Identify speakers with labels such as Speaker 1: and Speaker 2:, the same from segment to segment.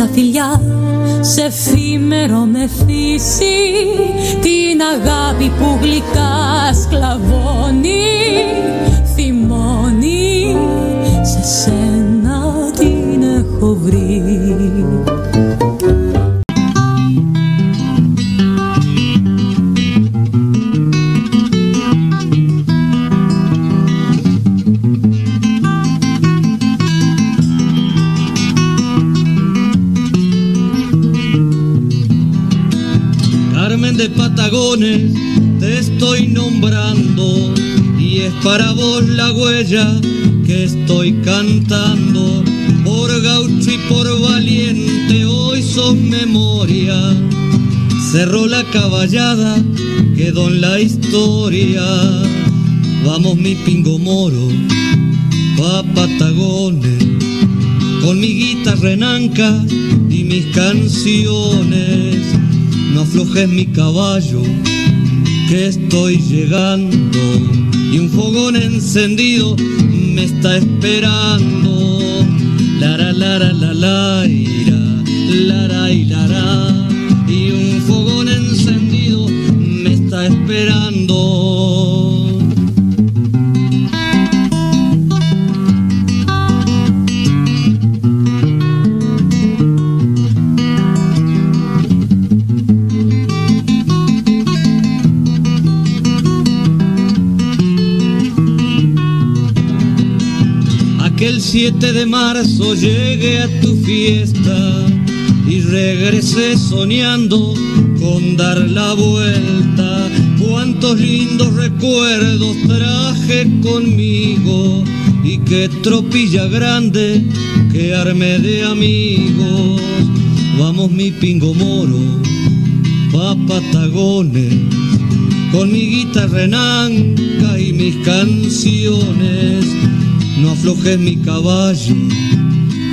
Speaker 1: σκόρπισα φιλιά σε εφήμερο με φύση την αγάπη που γλυκά σκλαβώνει
Speaker 2: la caballada, quedó en la historia. Vamos mi pingo moro, pa Patagones, con mi guitarra renanca y mis canciones no aflojes mi caballo, que estoy llegando y un fogón encendido me está esperando. La la la la ira, la la esperando. el 7 de marzo llegué a tu fiesta y regresé soñando con dar la vuelta. Cuántos lindos recuerdos traje conmigo y qué tropilla grande que armé de amigos. Vamos mi pingo moro, pa Patagones, con mi guitarra renanca y mis canciones no aflojes mi caballo,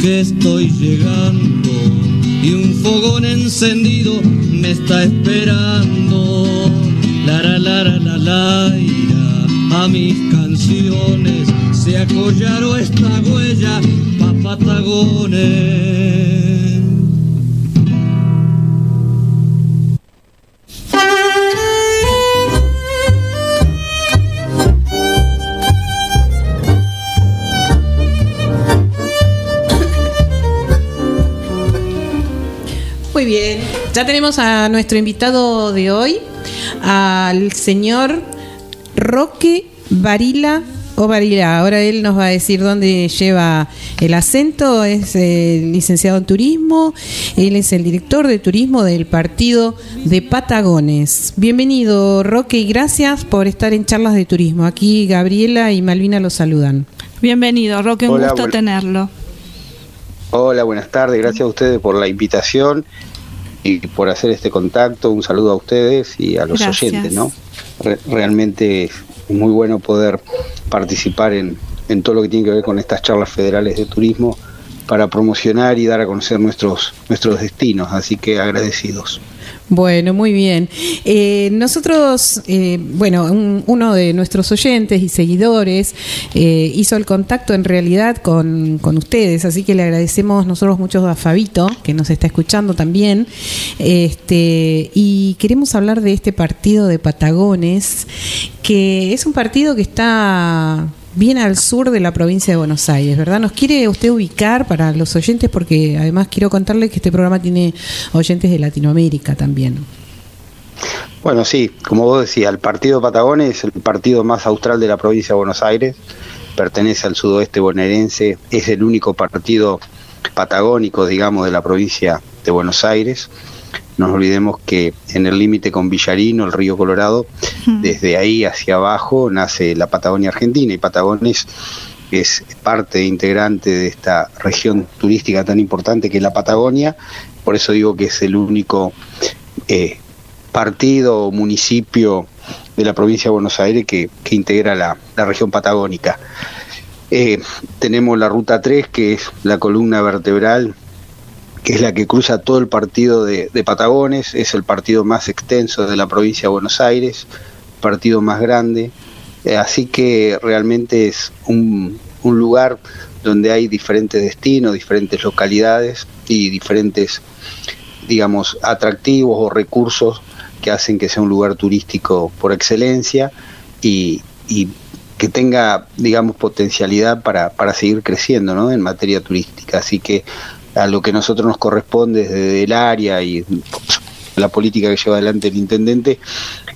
Speaker 2: que estoy llegando y un fogón encendido me está esperando. La la la la la a mis canciones se acollaron esta huella pa Patagones.
Speaker 3: bien, ya tenemos a nuestro invitado de hoy, al señor Roque Varila o Varila. Ahora él nos va a decir dónde lleva el acento. Es licenciado en turismo. Él es el director de turismo del partido de Patagones. Bienvenido, Roque, y gracias por estar en charlas de turismo. Aquí Gabriela y Malvina los saludan.
Speaker 4: Bienvenido, Roque, un gusto tenerlo.
Speaker 5: Hola, buenas tardes. Gracias a ustedes por la invitación y por hacer este contacto. Un saludo a ustedes y a los oyentes, ¿no? realmente es muy bueno poder participar en, en todo lo que tiene que ver con estas charlas federales de turismo para promocionar y dar a conocer nuestros, nuestros destinos. Así que agradecidos.
Speaker 3: Bueno, muy bien. Eh, nosotros, eh, bueno, uno de nuestros oyentes y seguidores eh, hizo el contacto en realidad con, con, ustedes, así que le agradecemos nosotros mucho a Fabito, que nos está escuchando también, este, y queremos hablar de este partido de Patagones, que es un partido que está bien al sur de la provincia de Buenos Aires, ¿verdad? ¿Nos quiere usted ubicar para los oyentes? Porque además quiero contarle que este programa tiene oyentes de Latinoamérica también.
Speaker 5: Bueno, sí, como vos decías, el partido Patagones es el partido más austral de la provincia de Buenos Aires, pertenece al sudoeste bonaerense, es el único partido patagónico, digamos, de la provincia de Buenos Aires. No nos olvidemos que en el límite con Villarino, el río Colorado, desde ahí hacia abajo nace la Patagonia Argentina y Patagones es parte integrante de esta región turística tan importante que es la Patagonia. Por eso digo que es el único eh, partido o municipio de la provincia de Buenos Aires que, integra la, región patagónica. Eh, tenemos la ruta 3, que es la columna vertebral, que es la que cruza todo el partido de, Patagones, es el partido más extenso de la provincia de Buenos Aires, partido más grande, eh, así que realmente es un, un lugar donde hay diferentes destinos, diferentes localidades y diferentes, digamos, atractivos o recursos que hacen que sea un lugar turístico por excelencia y, y que tenga, digamos, potencialidad para, para seguir creciendo ¿no? en materia turística. Así que a lo que nosotros nos corresponde desde el área y la política que lleva adelante el intendente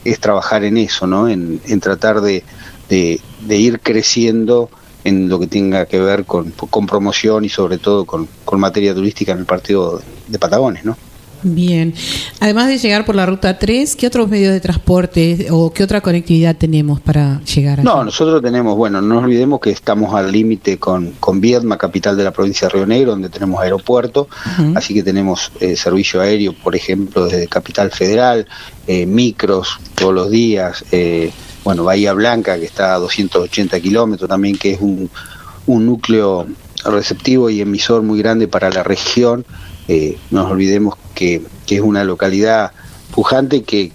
Speaker 5: es trabajar en eso, ¿no? en, tratar de, de, ir creciendo en lo que tenga que ver con, con promoción y sobre todo con, con materia turística en el partido de Patagones, ¿no?
Speaker 3: Bien. Además de llegar por la ruta 3, ¿qué otros medios de transporte o qué otra conectividad tenemos para llegar allí?
Speaker 5: No, nosotros tenemos, bueno, no olvidemos que estamos al límite con, con Viedma, capital de la provincia de Río Negro, donde tenemos aeropuerto, así que tenemos eh, servicio aéreo, por ejemplo, desde Capital Federal, eh, micros todos los días, eh, bueno, Bahía Blanca, que está a 280 kilómetros también, que es un, un núcleo receptivo y emisor muy grande para la región eh, no nos olvidemos que, es una localidad pujante que,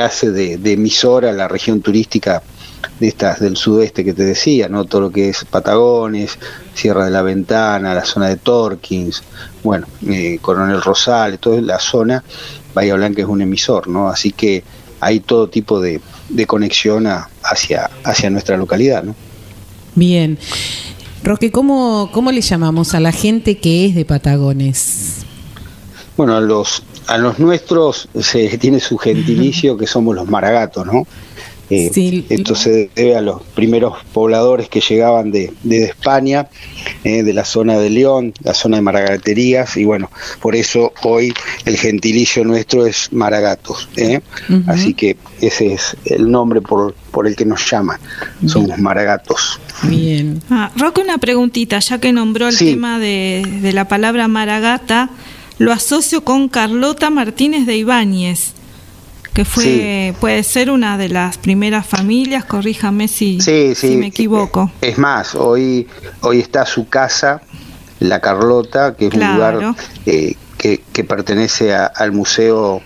Speaker 5: hace de, emisora la región turística de estas del sudeste que te decía, ¿no? Todo lo que es Patagones, Sierra de la Ventana, la zona de Torkins, bueno, eh, Coronel Rosales, toda la zona, Bahía Blanca es un emisor, ¿no? Así que hay todo tipo de, conexión hacia, hacia nuestra localidad, ¿no?
Speaker 3: Bien. Roque, ¿cómo, ¿cómo le llamamos a la gente que es de Patagones?
Speaker 5: Bueno, a los, a los nuestros se tiene su gentilicio que somos los maragatos, ¿no? Eh, Esto se debe a los primeros pobladores que llegaban de, de España, eh, de la zona de León, la zona de Maragaterías, y bueno, por eso hoy el gentilicio nuestro es Maragatos. ¿eh? Así que ese es el nombre por, por el que nos llaman, somos Maragatos.
Speaker 4: Bien. Ah, Roque, una preguntita, ya que nombró el tema de, de la palabra Maragata lo asocio con Carlota Martínez de Ibáñez, que fue puede ser una de las primeras familias, corríjame si, si me equivoco.
Speaker 5: Es más, hoy, hoy está su casa, la Carlota, que es un lugar eh, que, que, pertenece al Museo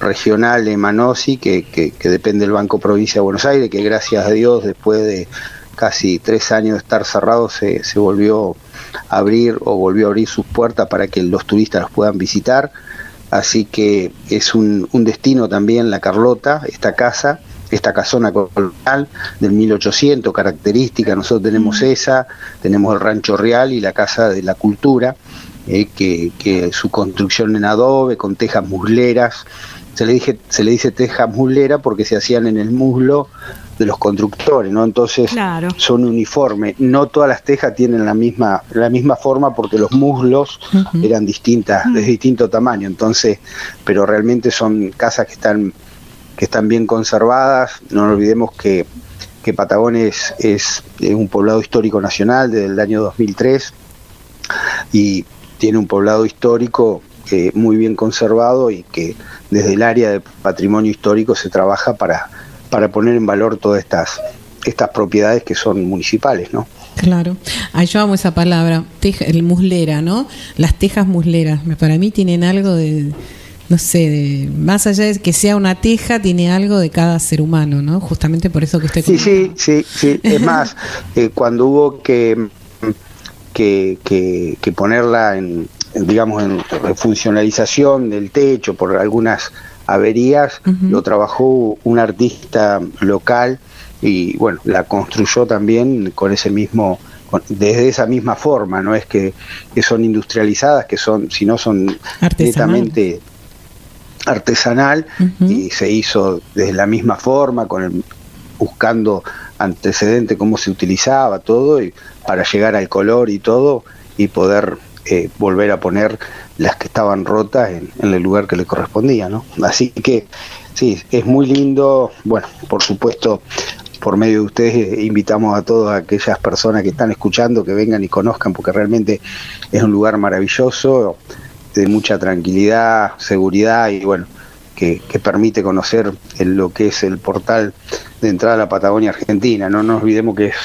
Speaker 5: Regional de Manosi, que, que, que depende del Banco Provincia de Buenos Aires, que gracias a Dios después de casi tres años de estar cerrado se, se volvió a abrir o volvió a abrir sus puertas para que los turistas los puedan visitar. Así que es un, un destino también la Carlota, esta casa, esta casona colonial del 1800, característica, nosotros tenemos esa, tenemos el Rancho Real y la Casa de la Cultura, eh, que, que, su construcción en adobe, con tejas musleras, se le, dije, se le dice tejas muslera porque se hacían en el muslo de los constructores, ¿no? Entonces son uniformes. No todas las tejas tienen la misma, la misma forma porque los muslos eran distintas, de distinto tamaño. Entonces, pero realmente son casas que están, que están bien conservadas. No olvidemos que, que Patagones es, un poblado histórico nacional desde el año 2003 y tiene un poblado histórico eh, muy bien conservado y que desde el área de patrimonio histórico se trabaja para para poner en valor todas estas estas propiedades que son municipales, ¿no?
Speaker 3: Claro. Ay, yo amo esa palabra, teja, el muslera, ¿no? Las tejas musleras, para mí tienen algo de, no sé, de, más allá de que sea una teja, tiene algo de cada ser humano, ¿no? Justamente por eso que estoy
Speaker 5: Sí, sí, sí, sí. Es más, eh, cuando hubo que, que, que, ponerla en, digamos, en funcionalización del techo por algunas averías, lo trabajó un artista local y bueno, la construyó también con ese mismo, desde esa misma forma, no es que, son industrializadas, que son, sino son netamente artesanal y se hizo de la misma forma, con el, buscando antecedente cómo se utilizaba todo y para llegar al color y todo y poder eh, volver a poner las que estaban rotas en, el lugar que le correspondía, ¿no? Así que sí, es muy lindo, bueno, por supuesto, por medio de ustedes eh, invitamos a todas aquellas personas que están escuchando que vengan y conozcan, porque realmente es un lugar maravilloso, de mucha tranquilidad, seguridad y bueno, que, permite conocer lo que es el portal de entrada a la Patagonia Argentina. No nos olvidemos que es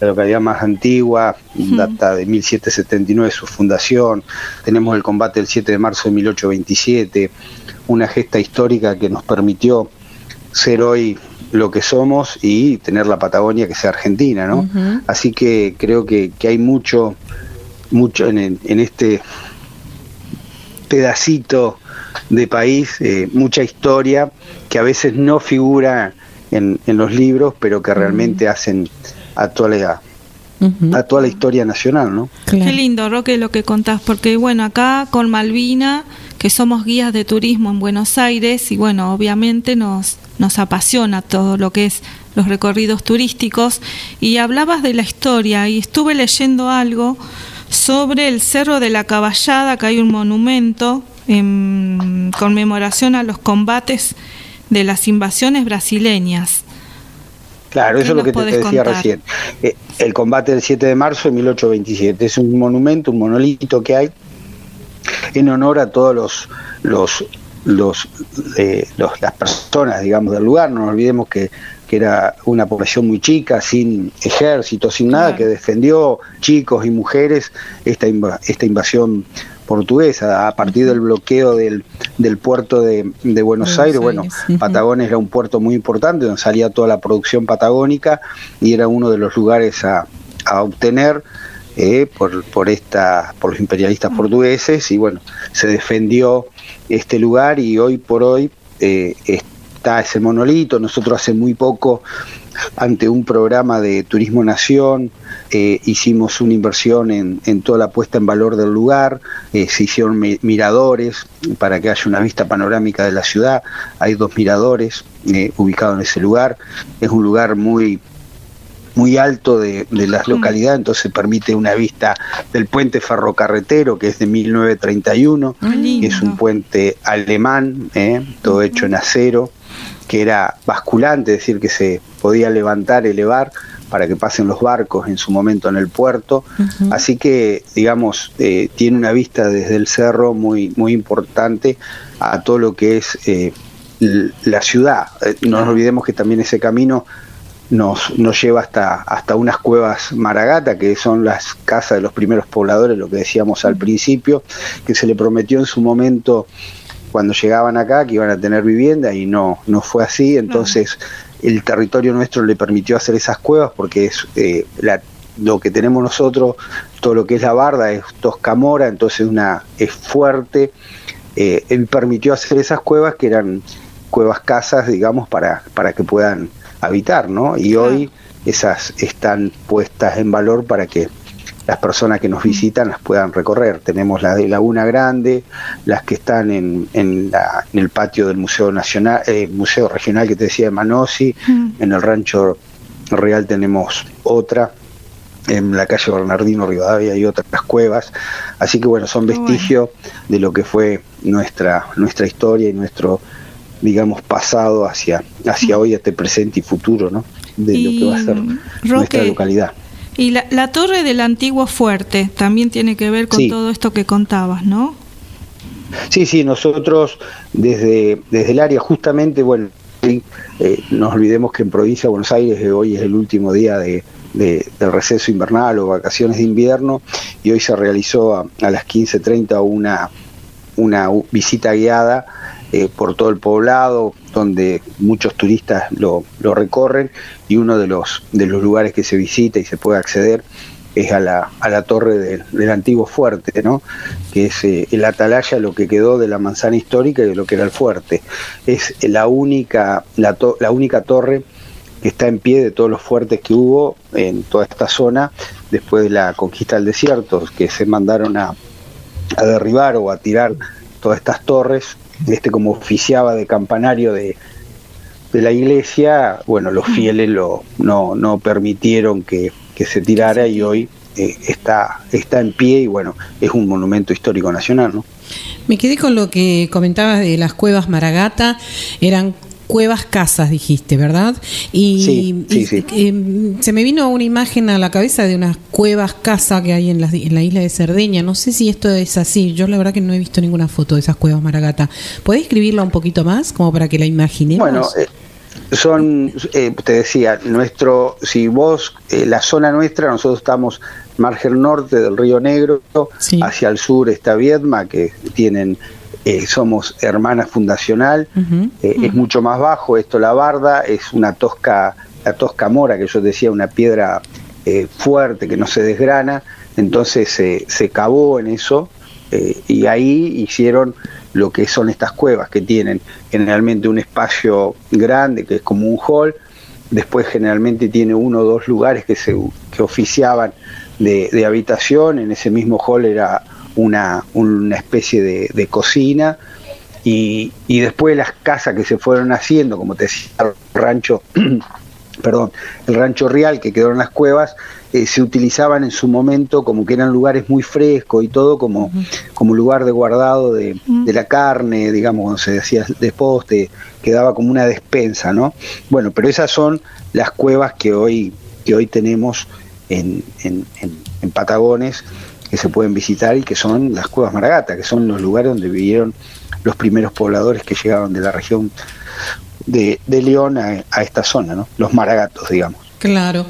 Speaker 5: la localidad más antigua, data de 1779 su fundación, tenemos el combate del 7 de marzo de 1827, una gesta histórica que nos permitió ser hoy lo que somos y tener la Patagonia que sea argentina, ¿no? Así que creo que, hay mucho, mucho en, en este pedacito de país, eh, mucha historia que a veces no figura en, en los libros, pero que realmente hacen a toda la, a toda la historia nacional, ¿no?
Speaker 4: Qué lindo, Roque, lo que contás, porque bueno, acá con Malvina, que somos guías de turismo en Buenos Aires, y bueno, obviamente nos, nos apasiona todo lo que es los recorridos turísticos, y hablabas de la historia, y estuve leyendo algo sobre el Cerro de la Caballada, que hay un monumento en conmemoración a los combates de las invasiones brasileñas.
Speaker 5: Claro, eso es lo que te, decía recién. Eh, el combate del 7 de marzo de 1827 es un monumento, un monolito que hay en honor a todos los los los, eh, las personas, digamos, del lugar. No nos olvidemos que, que, era una población muy chica, sin ejército, sin nada, que defendió chicos y mujeres esta, esta invasión portuguesa. A partir del bloqueo del, del puerto de, de Buenos, Aires, bueno, Patagones era un puerto muy importante donde salía toda la producción patagónica y era uno de los lugares a, a obtener. Eh, por, por, esta, por los imperialistas portugueses y bueno, se defendió este lugar y hoy por hoy eh, está ese monolito. Nosotros hace muy poco ante un programa de Turismo Nación, eh, hicimos una inversión en, en, toda la puesta en valor del lugar, eh, se hicieron miradores para que haya una vista panorámica de la ciudad, hay dos miradores eh, ubicados en ese lugar, es un lugar muy muy alto de, de la localidad, entonces permite una vista del puente ferrocarretero, que es de 1931, que es un puente alemán, todo hecho en acero, que era basculante, es decir, que se podía levantar, elevar para que pasen los barcos en su momento en el puerto. Así que, digamos, eh, tiene una vista desde el cerro muy, muy importante a todo lo que es eh, la ciudad. Eh, no nos olvidemos que también ese camino nos, nos lleva hasta, hasta unas cuevas Maragata, que son las casas de los primeros pobladores, lo que decíamos al principio, que se le prometió en su momento cuando llegaban acá que iban a tener vivienda y no, no fue así, entonces el territorio nuestro le permitió hacer esas cuevas porque es eh, lo que tenemos nosotros, todo lo que es la barda es toscamora, entonces una es fuerte, eh, él permitió hacer esas cuevas que eran cuevas casas, digamos, para, para que puedan habitar, ¿no? Y hoy esas están puestas en valor para que las personas que nos visitan las puedan recorrer. Tenemos la de Laguna Grande, las que están en, en, el patio del Museo Nacional, eh, Museo Regional que te decía de Manosi, mm. en el Rancho Real tenemos otra, en la calle Bernardino Rivadavia hay otras cuevas, así que bueno, son vestigios de lo que fue nuestra, nuestra historia y nuestro digamos pasado hacia, hacia hoy, este presente y futuro, ¿no? De lo que va a ser nuestra localidad.
Speaker 4: Y la, la, torre del antiguo fuerte también tiene que ver con todo esto que contabas, ¿no?
Speaker 5: Sí, sí, nosotros desde, desde el área justamente, bueno, eh, nos olvidemos que en provincia de Buenos Aires eh, hoy es el último día de, de, del receso invernal o vacaciones de invierno y hoy se realizó a, a las 15.30 una, una visita guiada eh, por todo el poblado, donde muchos turistas lo, recorren y uno de los, de los lugares que se visita y se puede acceder es a la, a la torre del antiguo fuerte, ¿no? que es eh, el atalaya, lo que quedó de la manzana histórica y de lo que era el fuerte. Es la única, la, la única torre que está en pie de todos los fuertes que hubo en toda esta zona después de la conquista del desierto, que se mandaron a, a derribar o a tirar todas estas torres este como oficiaba de campanario de, de la iglesia, bueno, los fieles lo, no, no permitieron que, que se tirara y hoy eh, está, está en pie y bueno, es un monumento histórico nacional, ¿no?
Speaker 3: Me quedé con lo que comentabas de las cuevas Maragata, eran cuevas casas, dijiste, ¿verdad?
Speaker 5: Y,
Speaker 3: em, se me vino una imagen a la cabeza de unas cuevas casa que hay en la, en la isla de Cerdeña. No sé si esto es así. Yo la verdad que no he visto ninguna foto de esas cuevas Maragata. ¿Podés escribirla un poquito más, como para que la imaginemos?
Speaker 5: Bueno, eh, son, eh, te decía, nuestro, si vos, eh, la zona nuestra, nosotros estamos margen norte del Río Negro, hacia el sur está Viedma, que tienen, eh, somos hermanas fundacional, es mucho más bajo, esto la barda, es una tosca, la tosca mora, que yo decía, una piedra fuerte que no se desgrana, entonces se cavó en eso, y ahí hicieron lo que son estas cuevas que tienen. Generalmente un espacio grande que es como un hall, después generalmente tiene uno o dos lugares que se que oficiaban de, habitación, en ese mismo hall era una, una especie de, cocina y, y, después las casas que se fueron haciendo, como te decía, el rancho, perdón, el rancho real que quedó en las cuevas, eh, se utilizaban en su momento como que eran lugares muy frescos y todo como, como lugar de guardado de, la carne, digamos, cuando se decía después te quedaba como una despensa, ¿no? Bueno, pero esas son las cuevas que hoy, que hoy tenemos en, en, Patagones que se pueden visitar y que son las cuevas Maragata, que son los lugares donde vivieron los primeros pobladores que llegaron de la región de, León a, a, esta zona, ¿no? los maragatos, digamos.
Speaker 3: Claro.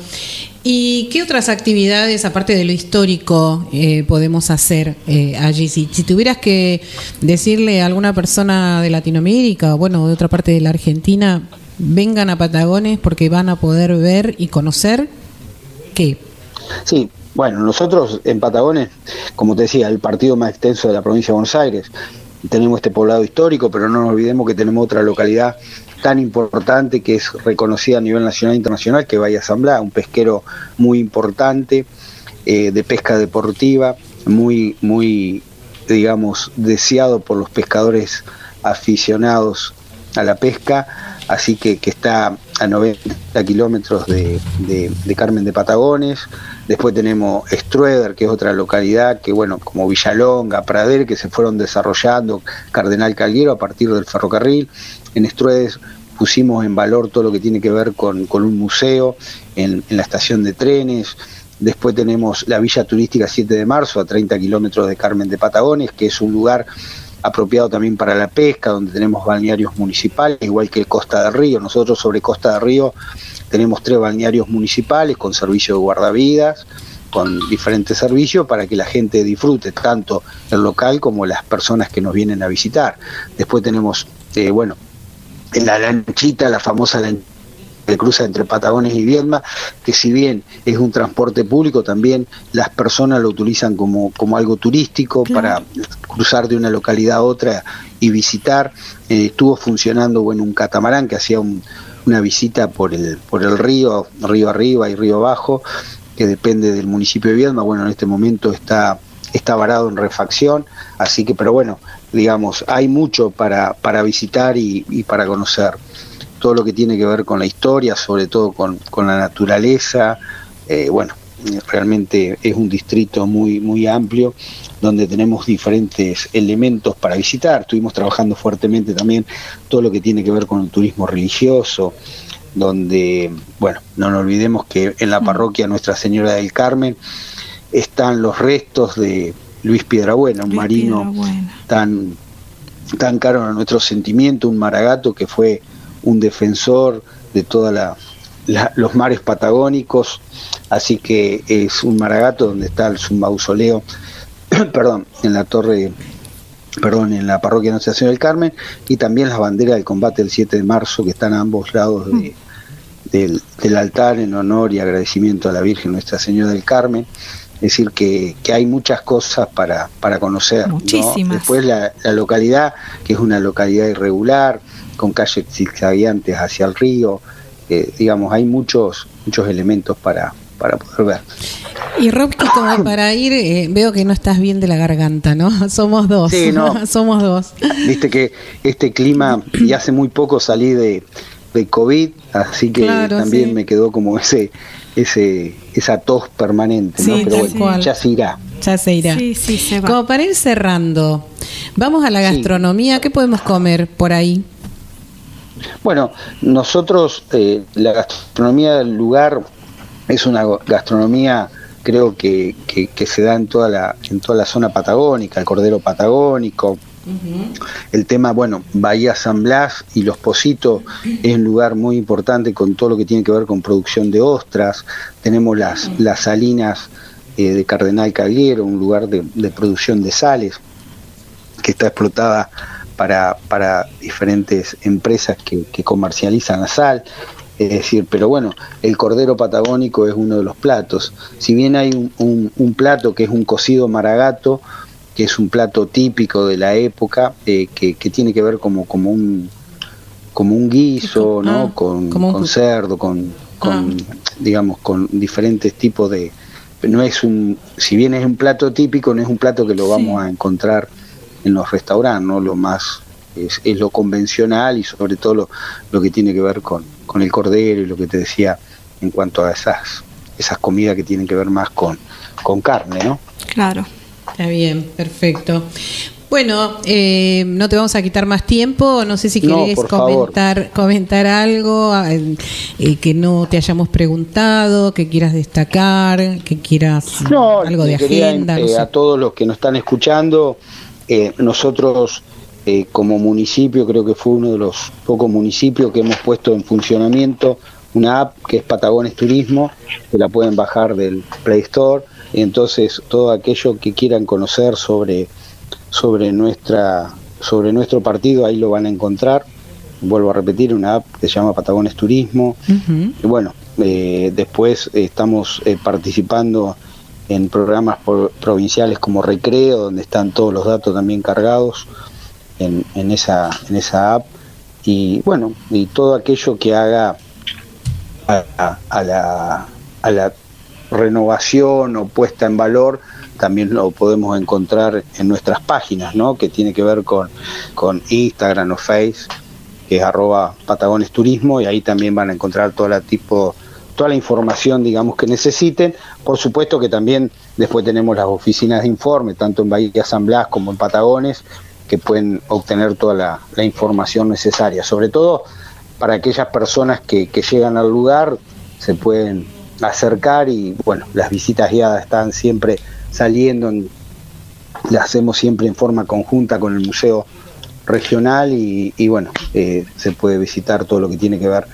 Speaker 3: ¿Y qué otras actividades, aparte de lo histórico, eh, podemos hacer eh, allí? Si, tuvieras que decirle a alguna persona de Latinoamérica, bueno, de otra parte de la Argentina, vengan a Patagones porque van a poder ver y conocer, ¿qué?
Speaker 5: Sí, bueno, nosotros en Patagones, como te decía, el partido más extenso de la provincia de Buenos Aires, tenemos este poblado histórico, pero no nos olvidemos que tenemos otra localidad tan importante que es reconocida a nivel nacional e internacional, que vaya a un pesquero muy importante eh, de pesca deportiva, muy, muy, digamos, deseado por los pescadores aficionados a la pesca, así que, que está a 90 kilómetros de, Carmen de Patagones. Después tenemos Strueder, que es otra localidad, que bueno, como Villalonga, Prader, que se fueron desarrollando, Cardenal Calguero a partir del ferrocarril. En Strueder pusimos en valor todo lo que tiene que ver con, un museo en, la estación de trenes. Después tenemos la Villa Turística 7 de Marzo, a 30 kilómetros de Carmen de Patagones, que es un lugar apropiado también para la pesca, donde tenemos balnearios municipales, igual que Costa del Río. Nosotros sobre Costa del Río tenemos tres balnearios municipales con servicio de guardavidas, con diferentes servicios para que la gente disfrute, tanto el local como las personas que nos vienen a visitar. Después tenemos, eh, bueno, en la lanchita, la famosa lanchita que cruza entre Patagones y Viedma, que si bien es un transporte público, también las personas lo utilizan como, como algo turístico para cruzar de una localidad a otra y visitar. Eh, estuvo funcionando bueno, un catamarán que hacía una visita por el, por el río, río arriba y río abajo, que depende del municipio de Viedma. Bueno, en este momento está, está varado en refacción, así que, pero bueno, digamos, hay mucho para, para visitar y, para conocer. Todo lo que tiene que ver con la historia, sobre todo con, la naturaleza, eh, bueno, realmente es un distrito muy, muy amplio donde tenemos diferentes elementos para visitar. Estuvimos trabajando fuertemente también todo lo que tiene que ver con el turismo religioso, donde, bueno, no nos olvidemos que en la mm. parroquia Nuestra Señora del Carmen están los restos de Luis Piedrabuena, un marino tan tan caro a nuestro sentimiento, un maragato que fue un defensor de todos los mares patagónicos, así que es un maragato donde está su mausoleo, perdón, en la torre, perdón, en la parroquia Anunciación del Carmen, y también las banderas del combate del 7 de marzo que están a ambos lados del altar en honor y agradecimiento a la Virgen Nuestra Señora del Carmen. Es decir, que, que hay muchas cosas para, para conocer.
Speaker 4: Muchísimas.
Speaker 5: Después la, localidad, que es una localidad irregular, con calles zigzagueantes hacia el río, eh, digamos, hay muchos, muchos elementos para, para poder ver.
Speaker 3: Y Robky, como para ir, eh, veo que no estás bien de la garganta, ¿no? Somos dos.
Speaker 5: Sí, no.
Speaker 3: Somos dos.
Speaker 5: Viste que este clima, y hace muy poco salí de, de COVID, así que también me quedó como ese ese esa tos permanente, ¿no? Pero bueno, ya se irá.
Speaker 3: Ya se irá.
Speaker 4: Sí, sí, se va.
Speaker 3: Como para ir cerrando, vamos a la gastronomía, ¿qué podemos comer por ahí?
Speaker 5: Bueno, nosotros, eh, la gastronomía del lugar es una gastronomía creo que, que, se da en toda la en toda la zona patagónica, el cordero patagónico, El tema, bueno, Bahía San Blas y Los Positos es un lugar muy importante con todo lo que tiene que ver con producción de ostras. Tenemos las, las salinas eh, de Cardenal Cagliero, un lugar de, producción de sales que está explotada para, para diferentes empresas que, comercializan la sal. Es decir, pero bueno, el cordero patagónico es uno de los platos. Si bien hay un, un plato que es un cocido maragato, que es un plato típico de la época, eh, que, tiene que ver como, como un como un guiso, ¿no? Ah, con, con cerdo, con, con ah. digamos, con diferentes tipos de... No es un, si bien es un plato típico, no es un plato que lo vamos a encontrar en los restaurantes, ¿no? Lo más es, es, lo convencional y sobre todo lo, lo que tiene que ver con, con el cordero y lo que te decía en cuanto a esas esas comidas que tienen que ver más con, con carne, ¿no?
Speaker 4: Claro.
Speaker 3: Está bien, perfecto. Bueno, eh, no te vamos a quitar más tiempo. No sé si querés comentar, comentar algo eh, eh, que no te hayamos preguntado, que quieras destacar, que quieras algo de agenda.
Speaker 5: A todos los que nos están escuchando, nosotros como municipio, creo que fue uno de los pocos municipios que hemos puesto en funcionamiento una app que es Patagones Turismo, que la pueden bajar del Play Store entonces todo aquello que quieran conocer sobre, sobre, nuestra, sobre nuestro partido, ahí lo van a encontrar. Vuelvo a repetir, una app que se llama Patagones Turismo. Y bueno, eh, después estamos eh, participando en programas provinciales como Recreo, donde están todos los datos también cargados en, en, esa, en esa app. Y bueno, y todo aquello que haga a, la, a la renovación o puesta en valor también lo podemos encontrar en nuestras páginas, ¿no? que tiene que ver con, con Instagram o Face, que es arroba Patagones Turismo, y ahí también van a encontrar toda la tipo, toda la información digamos que necesiten. Por supuesto que también después tenemos las oficinas de informe, tanto en Bahía San Blas como en Patagones, que pueden obtener toda la, información necesaria, sobre todo para aquellas personas que, que llegan al lugar, se pueden acercar y bueno, las visitas guiadas están siempre saliendo, las hacemos siempre en forma conjunta con el museo regional y, bueno, eh, se puede visitar todo lo que tiene que ver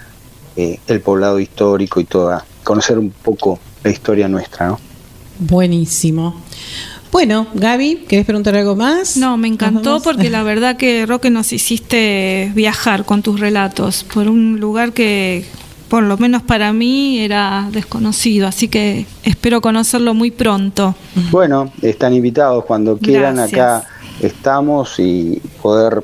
Speaker 5: eh, el poblado histórico y toda, conocer un poco la historia nuestra, ¿no?
Speaker 3: Buenísimo. Bueno, Gaby, ¿querés preguntar algo más?
Speaker 4: No, me encantó porque la verdad que Roque nos hiciste viajar con tus relatos por un lugar que por lo menos para mí era desconocido, así que espero conocerlo muy pronto.
Speaker 5: Bueno, están invitados cuando quieran, acá estamos y poder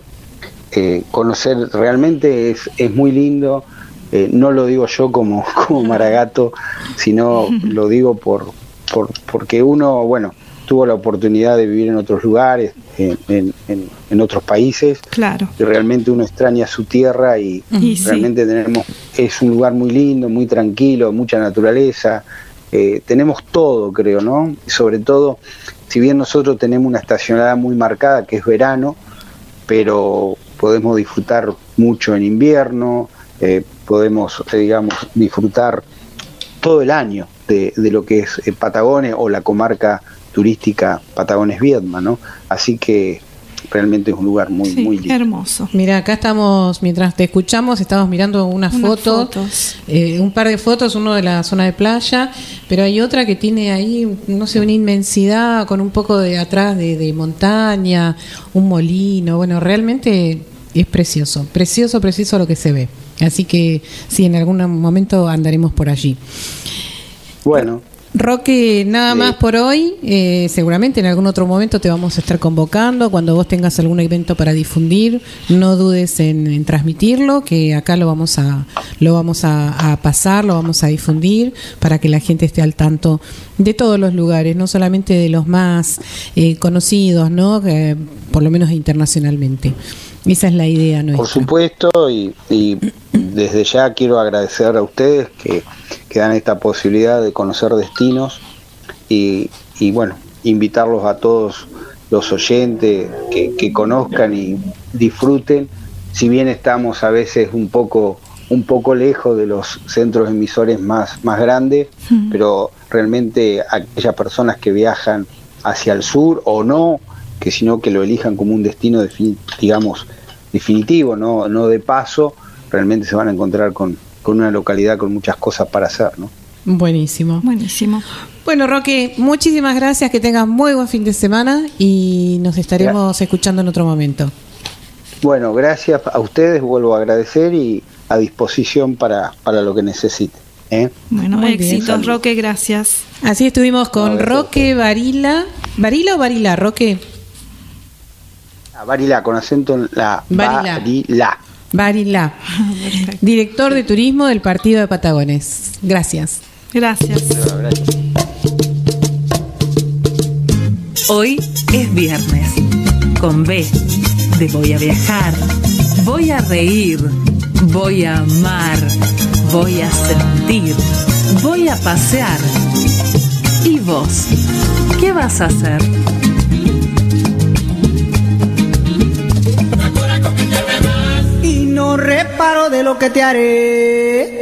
Speaker 5: eh, conocer, realmente es, es muy lindo, eh, no lo digo yo como, como Maragato, sino lo digo por, por, porque uno, bueno, tuvo la oportunidad de vivir en otros lugares, en, en, otros países.
Speaker 4: Claro.
Speaker 5: Y realmente uno extraña su tierra y, realmente tenemos, es un lugar muy lindo, muy tranquilo, mucha naturaleza. Eh, tenemos todo, creo, ¿no? sobre todo, si bien nosotros tenemos una estacionalidad muy marcada, que es verano, pero podemos disfrutar mucho en invierno, eh, podemos, eh, digamos, disfrutar todo el año de, de lo que es Patagones o la comarca turística Patagones Viedma, ¿no? Así que realmente es un lugar muy, muy lindo.
Speaker 4: Hermoso.
Speaker 3: Mira, acá estamos, mientras te escuchamos, estamos mirando unas, fotos, eh, un par de fotos, uno de la zona de playa, pero hay otra que tiene ahí, no sé, una inmensidad con un poco de atrás de, montaña, un molino, bueno, realmente es precioso, precioso, precioso lo que se ve. Así que sí, en algún momento andaremos por allí.
Speaker 5: Bueno,
Speaker 3: Roque, nada más por hoy. Eh, seguramente en algún otro momento te vamos a estar convocando. Cuando vos tengas algún evento para difundir, no dudes en, transmitirlo, que acá lo vamos a lo vamos a, pasar, lo vamos a difundir para que la gente esté al tanto de todos los lugares, no solamente de los más eh, conocidos, no, por lo menos internacionalmente. Esa es la idea nuestra.
Speaker 5: Por supuesto, y, desde ya quiero agradecer a ustedes que, dan esta posibilidad de conocer destinos y, bueno, invitarlos a todos los oyentes que, que, conozcan y disfruten, si bien estamos a veces un poco un poco lejos de los centros emisores más, más grandes, pero realmente aquellas personas que viajan hacia el sur o no, que sino que lo elijan como un destino, digamos, definitivo, no, no de paso, realmente se van a encontrar con, con una localidad con muchas cosas para hacer, ¿no?
Speaker 3: Buenísimo.
Speaker 4: Buenísimo.
Speaker 3: Bueno, Roque, muchísimas gracias, que tengas muy buen fin de semana y nos estaremos escuchando en otro momento.
Speaker 5: Bueno, gracias a ustedes, vuelvo a agradecer y a disposición para, para lo que necesiten. ¿eh?
Speaker 4: Bueno, éxitos, Roque, gracias.
Speaker 3: Así estuvimos con Roque Varila. ¿Varila o Varila, Roque?
Speaker 5: Varila, con acento en la
Speaker 3: Varila. Varila. Director de Turismo del Partido de Patagones. Gracias.
Speaker 4: Gracias.
Speaker 6: Hoy es viernes. Con B de voy a viajar, voy a reír, voy a amar, voy a sentir, voy a pasear. ¿Y vos? ¿Qué vas a hacer?
Speaker 7: reparo de lo que te haré.